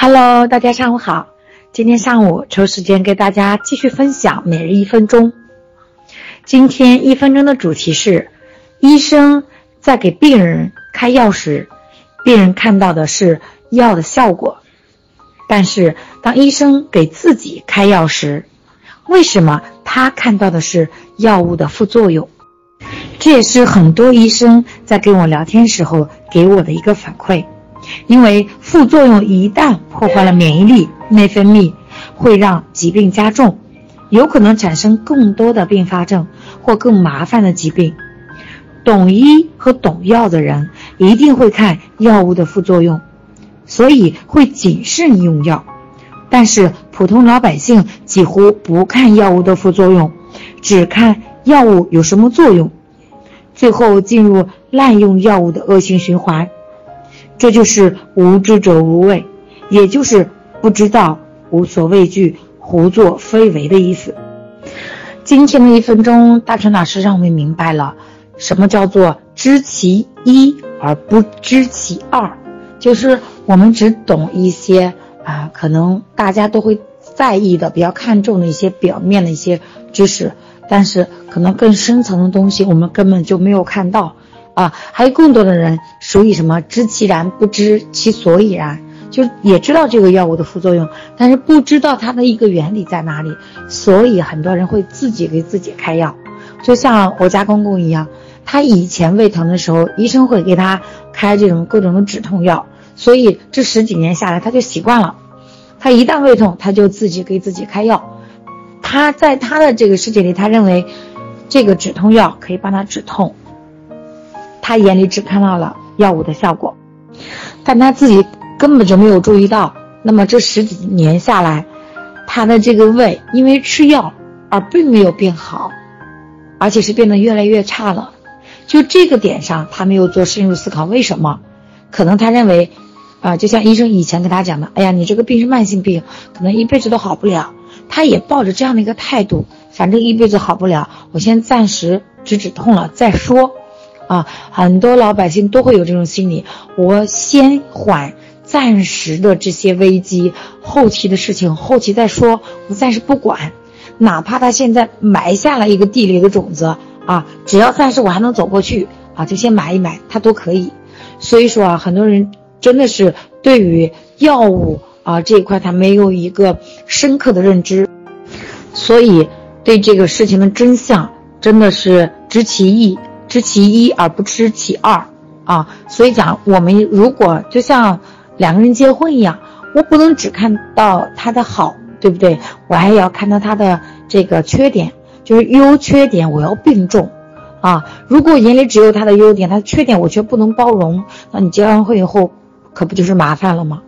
Hello，大家上午好。今天上午抽时间给大家继续分享每日一分钟。今天一分钟的主题是：医生在给病人开药时，病人看到的是药的效果；但是当医生给自己开药时，为什么他看到的是药物的副作用？这也是很多医生在跟我聊天时候给我的一个反馈。因为副作用一旦破坏了免疫力、内分泌，会让疾病加重，有可能产生更多的并发症或更麻烦的疾病。懂医和懂药的人一定会看药物的副作用，所以会谨慎用药。但是普通老百姓几乎不看药物的副作用，只看药物有什么作用，最后进入滥用药物的恶性循环。这就是无知者无畏，也就是不知道、无所畏惧、胡作非为的意思。今天的一分钟，大成老师让我们明白了什么叫做知其一而不知其二，就是我们只懂一些啊，可能大家都会在意的、比较看重的一些表面的一些知识，但是可能更深层的东西，我们根本就没有看到。啊，还有更多的人属于什么知其然不知其所以然，就也知道这个药物的副作用，但是不知道它的一个原理在哪里，所以很多人会自己给自己开药，就像我家公公一样，他以前胃疼的时候，医生会给他开这种各种的止痛药，所以这十几年下来他就习惯了，他一旦胃痛他就自己给自己开药，他在他的这个世界里，他认为这个止痛药可以帮他止痛。他眼里只看到了药物的效果，但他自己根本就没有注意到。那么这十几年下来，他的这个胃因为吃药而并没有变好，而且是变得越来越差了。就这个点上，他没有做深入思考，为什么？可能他认为，啊，就像医生以前跟他讲的，哎呀，你这个病是慢性病，可能一辈子都好不了。他也抱着这样的一个态度，反正一辈子好不了，我先暂时止止痛了再说。啊，很多老百姓都会有这种心理，我先缓暂时的这些危机，后期的事情后期再说，我暂时不管，哪怕他现在埋下了一个地里的种子啊，只要暂时我还能走过去啊，就先埋一埋，他都可以。所以说啊，很多人真的是对于药物啊这一块，他没有一个深刻的认知，所以对这个事情的真相真的是知其一。知其一而不知其二啊，所以讲我们如果就像两个人结婚一样，我不能只看到他的好，对不对？我还要看到他的这个缺点，就是优缺点我要并重啊。如果眼里只有他的优点，他的缺点我却不能包容，那你结完婚以后可不就是麻烦了吗？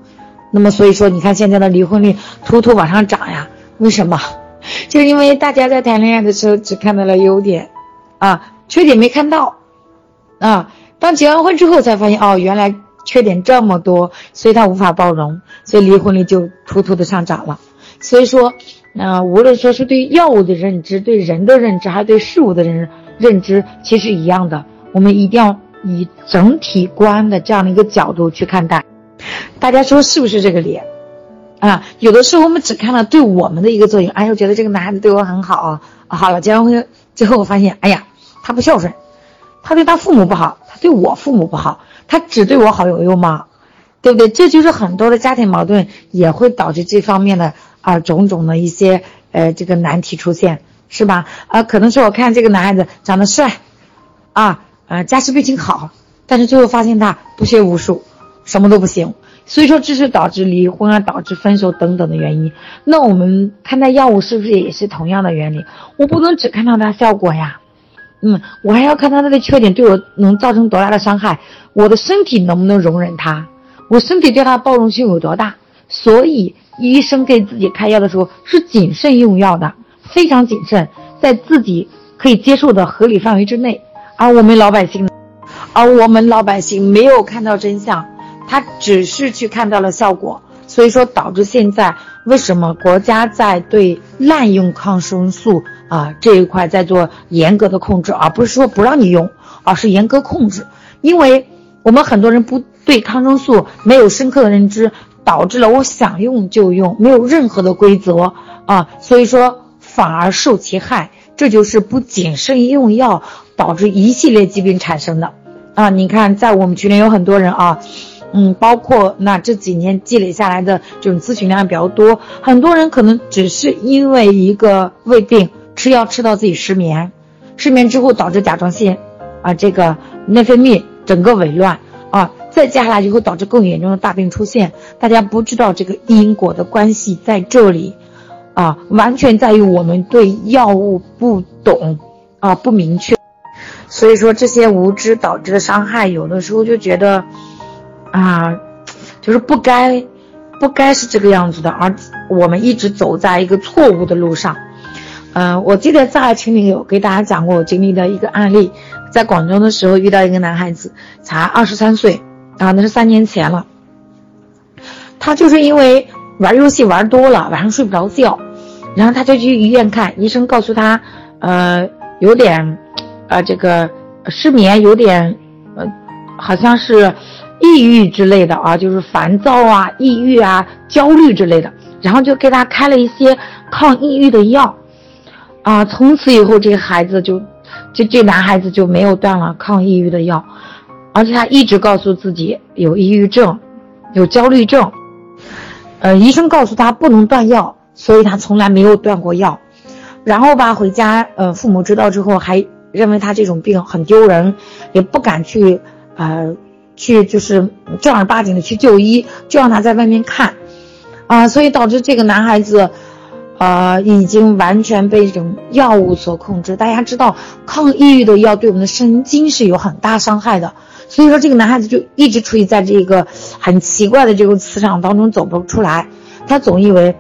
那么所以说，你看现在的离婚率突突往上涨呀，为什么？就是因为大家在谈恋爱的时候只看到了优点啊。缺点没看到，啊，当结完婚之后才发现，哦，原来缺点这么多，所以他无法包容，所以离婚率就突突的上涨了。所以说，那无论说是对药物的认知、对人的认知，还是对事物的认认知，其实一样的。我们一定要以整体观的这样的一个角度去看待。大家说是不是这个理？啊，有的时候我们只看了对我们的一个作用，哎，我觉得这个男孩子对我很好，好了，结完婚之后我发现，哎呀。他不孝顺，他对他父母不好，他对我父母不好，他只对我好有用吗？对不对？这就是很多的家庭矛盾也会导致这方面的啊种种的一些呃这个难题出现，是吧？啊，可能是我看这个男孩子长得帅，啊呃家世背景好，但是最后发现他不学无术，什么都不行，所以说这是导致离婚啊、导致分手等等的原因。那我们看待药物是不是也是同样的原理？我不能只看到它效果呀。嗯，我还要看他的缺点对我能造成多大的伤害，我的身体能不能容忍他，我身体对他包容性有多大？所以医生给自己开药的时候是谨慎用药的，非常谨慎，在自己可以接受的合理范围之内。而我们老百姓，而我们老百姓没有看到真相，他只是去看到了效果，所以说导致现在为什么国家在对滥用抗生素？啊，这一块在做严格的控制，而不是说不让你用，而是严格控制。因为我们很多人不对抗生素没有深刻的认知，导致了我想用就用，没有任何的规则啊，所以说反而受其害。这就是不谨慎用药导致一系列疾病产生的啊！你看，在我们群里有很多人啊，嗯，包括那这几年积累下来的这种咨询量比较多，很多人可能只是因为一个胃病吃药吃到自己失眠，失眠之后导致甲状腺啊这个内分泌整个紊乱啊，再接下来就会导致更严重的大病出现。大家不知道这个因果的关系在这里。啊，完全在于我们对药物不懂，啊不明确，所以说这些无知导致的伤害，有的时候就觉得，啊，就是不该，不该是这个样子的，而我们一直走在一个错误的路上。嗯，我记得在群里有给大家讲过我经历的一个案例，在广州的时候遇到一个男孩子，才二十三岁，啊，那是三年前了，他就是因为。玩游戏玩多了，晚上睡不着觉，然后他就去医院看医生，告诉他，呃，有点，呃，这个失眠，有点，呃，好像是抑郁之类的啊，就是烦躁啊、抑郁啊、焦虑之类的，然后就给他开了一些抗抑郁的药，啊，从此以后这个孩子就，就这男孩子就没有断了抗抑郁的药，而且他一直告诉自己有抑郁症，有焦虑症。呃，医生告诉他不能断药，所以他从来没有断过药。然后吧，回家，呃，父母知道之后还认为他这种病很丢人，也不敢去，呃，去就是正儿八经的去就医，就让他在外面看，啊，所以导致这个男孩子，呃，已经完全被这种药物所控制。大家知道，抗抑郁的药对我们的神经是有很大伤害的。所以说，这个男孩子就一直处于在这个很奇怪的这个磁场当中走不出来。他总以为，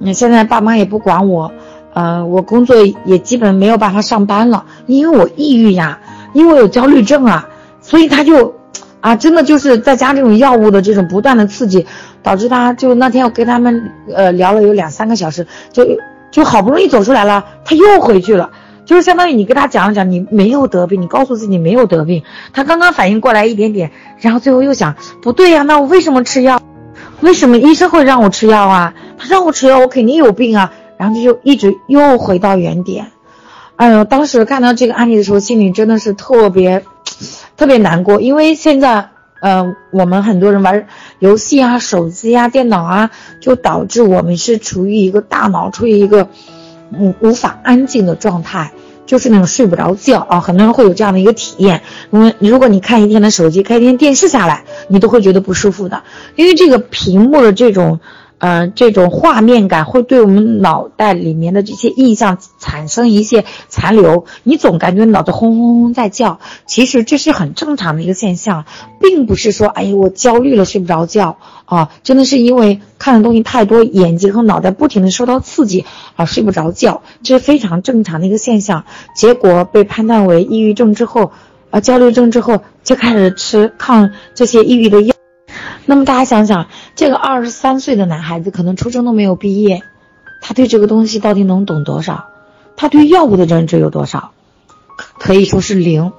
嗯现在爸妈也不管我，呃，我工作也基本没有办法上班了，因为我抑郁呀，因为我有焦虑症啊。所以他就，啊，真的就是在加这种药物的这种不断的刺激，导致他就那天我跟他们呃聊了有两三个小时，就就好不容易走出来了，他又回去了。就是相当于你跟他讲了讲，你没有得病，你告诉自己没有得病，他刚刚反应过来一点点，然后最后又想，不对呀，那我为什么吃药？为什么医生会让我吃药啊？他让我吃药，我肯定有病啊。然后他就一直又回到原点。哎呦，当时看到这个案例的时候，心里真的是特别特别难过，因为现在，呃，我们很多人玩游戏啊、手机啊、电脑啊，就导致我们是处于一个大脑处于一个。无无法安静的状态，就是那种睡不着觉啊，很多人会有这样的一个体验。因为如果你看一天的手机，看一天电视下来，你都会觉得不舒服的，因为这个屏幕的这种。呃，这种画面感会对我们脑袋里面的这些印象产生一些残留，你总感觉脑子轰轰轰在叫。其实这是很正常的一个现象，并不是说，哎，我焦虑了睡不着觉啊，真的是因为看的东西太多，眼睛和脑袋不停的受到刺激啊，睡不着觉，这是非常正常的一个现象。结果被判断为抑郁症之后，啊，焦虑症之后，就开始吃抗这些抑郁的药。那么大家想想，这个二十三岁的男孩子可能初中都没有毕业，他对这个东西到底能懂多少？他对药物的认知有多少？可以说是零。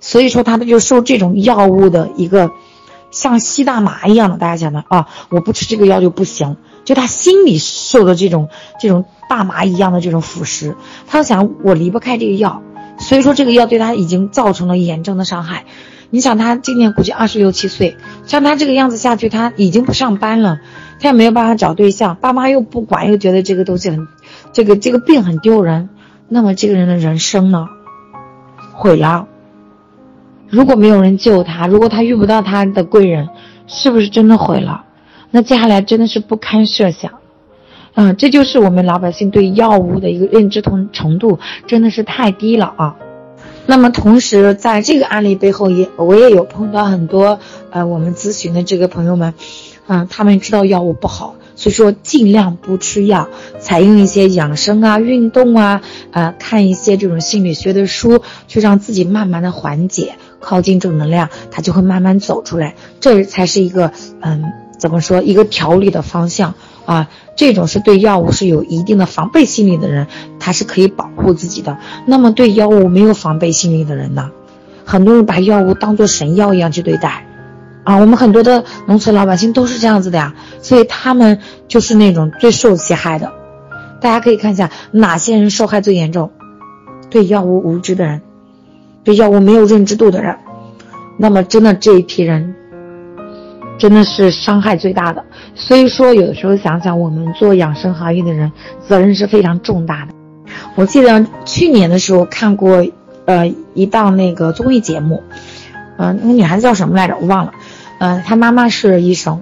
所以说他就受这种药物的一个像吸大麻一样的，大家想的啊，我不吃这个药就不行，就他心里受的这种这种大麻一样的这种腐蚀，他想我离不开这个药，所以说这个药对他已经造成了严重的伤害。你想他今年估计二十六七岁，像他这个样子下去，他已经不上班了，他也没有办法找对象，爸妈又不管，又觉得这个东西很，这个这个病很丢人，那么这个人的人生呢，毁了。如果没有人救他，如果他遇不到他的贵人，是不是真的毁了？那接下来真的是不堪设想。嗯，这就是我们老百姓对药物的一个认知同程度，真的是太低了啊。那么同时，在这个案例背后，也我也有碰到很多呃，我们咨询的这个朋友们，嗯，他们知道药物不好，所以说尽量不吃药，采用一些养生啊、运动啊，呃，看一些这种心理学的书，去让自己慢慢的缓解，靠近正能量，他就会慢慢走出来，这才是一个嗯，怎么说一个调理的方向。啊，这种是对药物是有一定的防备心理的人，他是可以保护自己的。那么对药物没有防备心理的人呢？很多人把药物当做神药一样去对待，啊，我们很多的农村老百姓都是这样子的呀，所以他们就是那种最受其害的。大家可以看一下哪些人受害最严重，对药物无知的人，对药物没有认知度的人，那么真的这一批人，真的是伤害最大的。所以说，有的时候想想，我们做养生行业的人，责任是非常重大的。我记得去年的时候看过，呃，一档那个综艺节目，嗯，那个女孩子叫什么来着？我忘了。嗯，她妈妈是医生，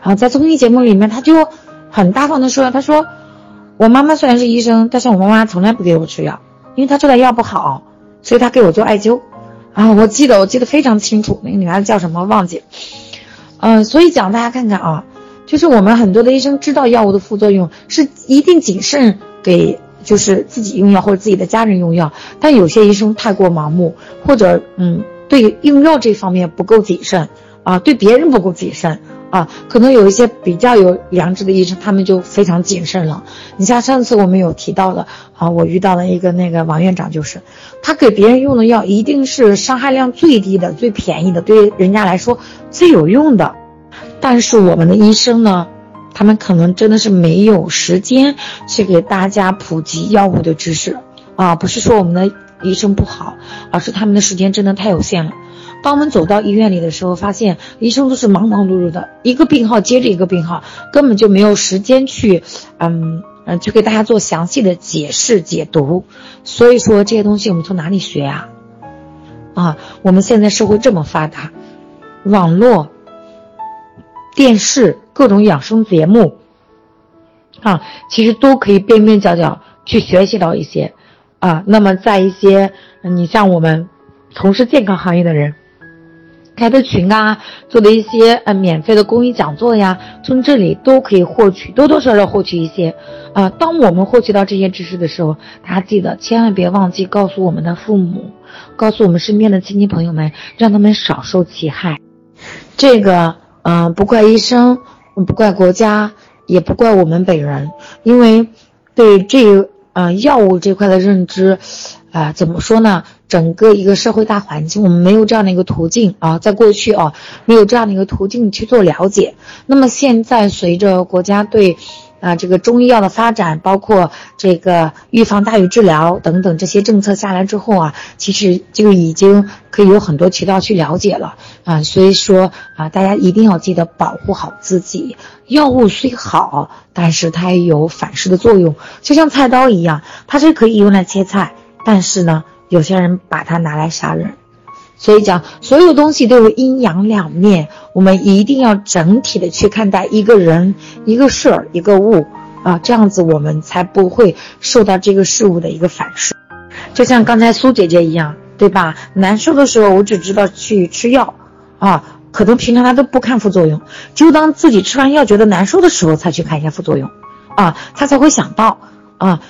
然后在综艺节目里面，她就很大方的说：“她说，我妈妈虽然是医生，但是我妈妈从来不给我吃药，因为她知道药不好，所以她给我做艾灸。啊，我记得我记得非常清楚，那个女孩子叫什么忘记。嗯，所以讲大家看看啊，就是我们很多的医生知道药物的副作用，是一定谨慎给。”就是自己用药或者自己的家人用药，但有些医生太过盲目，或者嗯，对用药这方面不够谨慎啊，对别人不够谨慎啊，可能有一些比较有良知的医生，他们就非常谨慎了。你像上次我们有提到的啊，我遇到的一个那个王院长，就是他给别人用的药一定是伤害量最低的、最便宜的，对人家来说最有用的，但是我们的医生呢？他们可能真的是没有时间去给大家普及药物的知识啊，不是说我们的医生不好，而是他们的时间真的太有限了。当我们走到医院里的时候，发现医生都是忙忙碌碌的，一个病号接着一个病号，根本就没有时间去，嗯嗯，去给大家做详细的解释解读。所以说这些东西我们从哪里学呀？啊，我们现在社会这么发达，网络。电视各种养生节目，啊，其实都可以边边角角去学习到一些，啊，那么在一些你像我们从事健康行业的人开的群啊，做的一些呃免费的公益讲座呀，从这里都可以获取多多少少获取一些，啊，当我们获取到这些知识的时候，大家记得千万别忘记告诉我们的父母，告诉我们身边的亲戚朋友们，让他们少受其害，这个。嗯，不怪医生，不怪国家，也不怪我们本人，因为对这呃药物这块的认知，啊，怎么说呢？整个一个社会大环境，我们没有这样的一个途径啊，在过去啊，没有这样的一个途径去做了解。那么现在随着国家对。啊，这个中医药的发展，包括这个预防大于治疗等等这些政策下来之后啊，其实就已经可以有很多渠道去了解了啊。所以说啊，大家一定要记得保护好自己。药物虽好，但是它也有反噬的作用，就像菜刀一样，它是可以用来切菜，但是呢，有些人把它拿来杀人。所以讲，所有东西都有阴阳两面，我们一定要整体的去看待一个人、一个事儿、一个物啊，这样子我们才不会受到这个事物的一个反噬。就像刚才苏姐姐一样，对吧？难受的时候，我只知道去吃药啊，可能平常她都不看副作用，只有当自己吃完药觉得难受的时候，才去看一下副作用啊，她才会想到啊。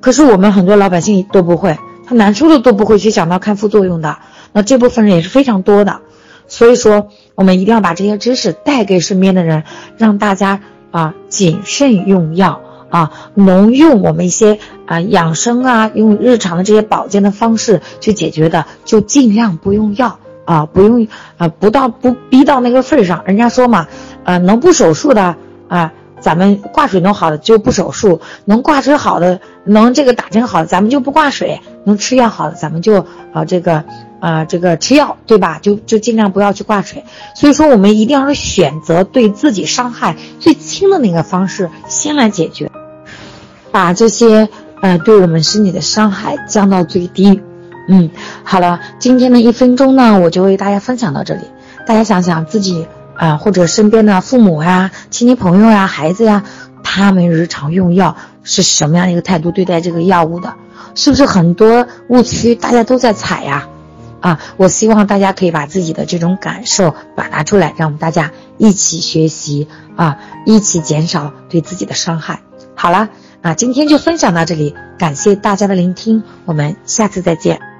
可是我们很多老百姓都不会，难受的都不会去想到看副作用的。那这部分人也是非常多的，所以说我们一定要把这些知识带给身边的人，让大家啊谨慎用药啊，能用我们一些啊养生啊，用日常的这些保健的方式去解决的，就尽量不用药啊，不用啊，不到不逼到那个份上。人家说嘛，呃，能不手术的啊，咱们挂水能好的就不手术；能挂水好的，能这个打针好的，咱们就不挂水；能吃药好的，咱们就啊这个。啊，这个吃药对吧？就就尽量不要去挂水。所以说，我们一定要是选择对自己伤害最轻的那个方式先来解决，把这些呃对我们身体的伤害降到最低。嗯，好了，今天的一分钟呢，我就为大家分享到这里。大家想想自己啊，或者身边的父母呀、亲戚朋友呀、孩子呀，他们日常用药是什么样的一个态度对待这个药物的？是不是很多误区大家都在踩呀？啊，我希望大家可以把自己的这种感受表达出来，让我们大家一起学习啊，一起减少对自己的伤害。好了，那今天就分享到这里，感谢大家的聆听，我们下次再见。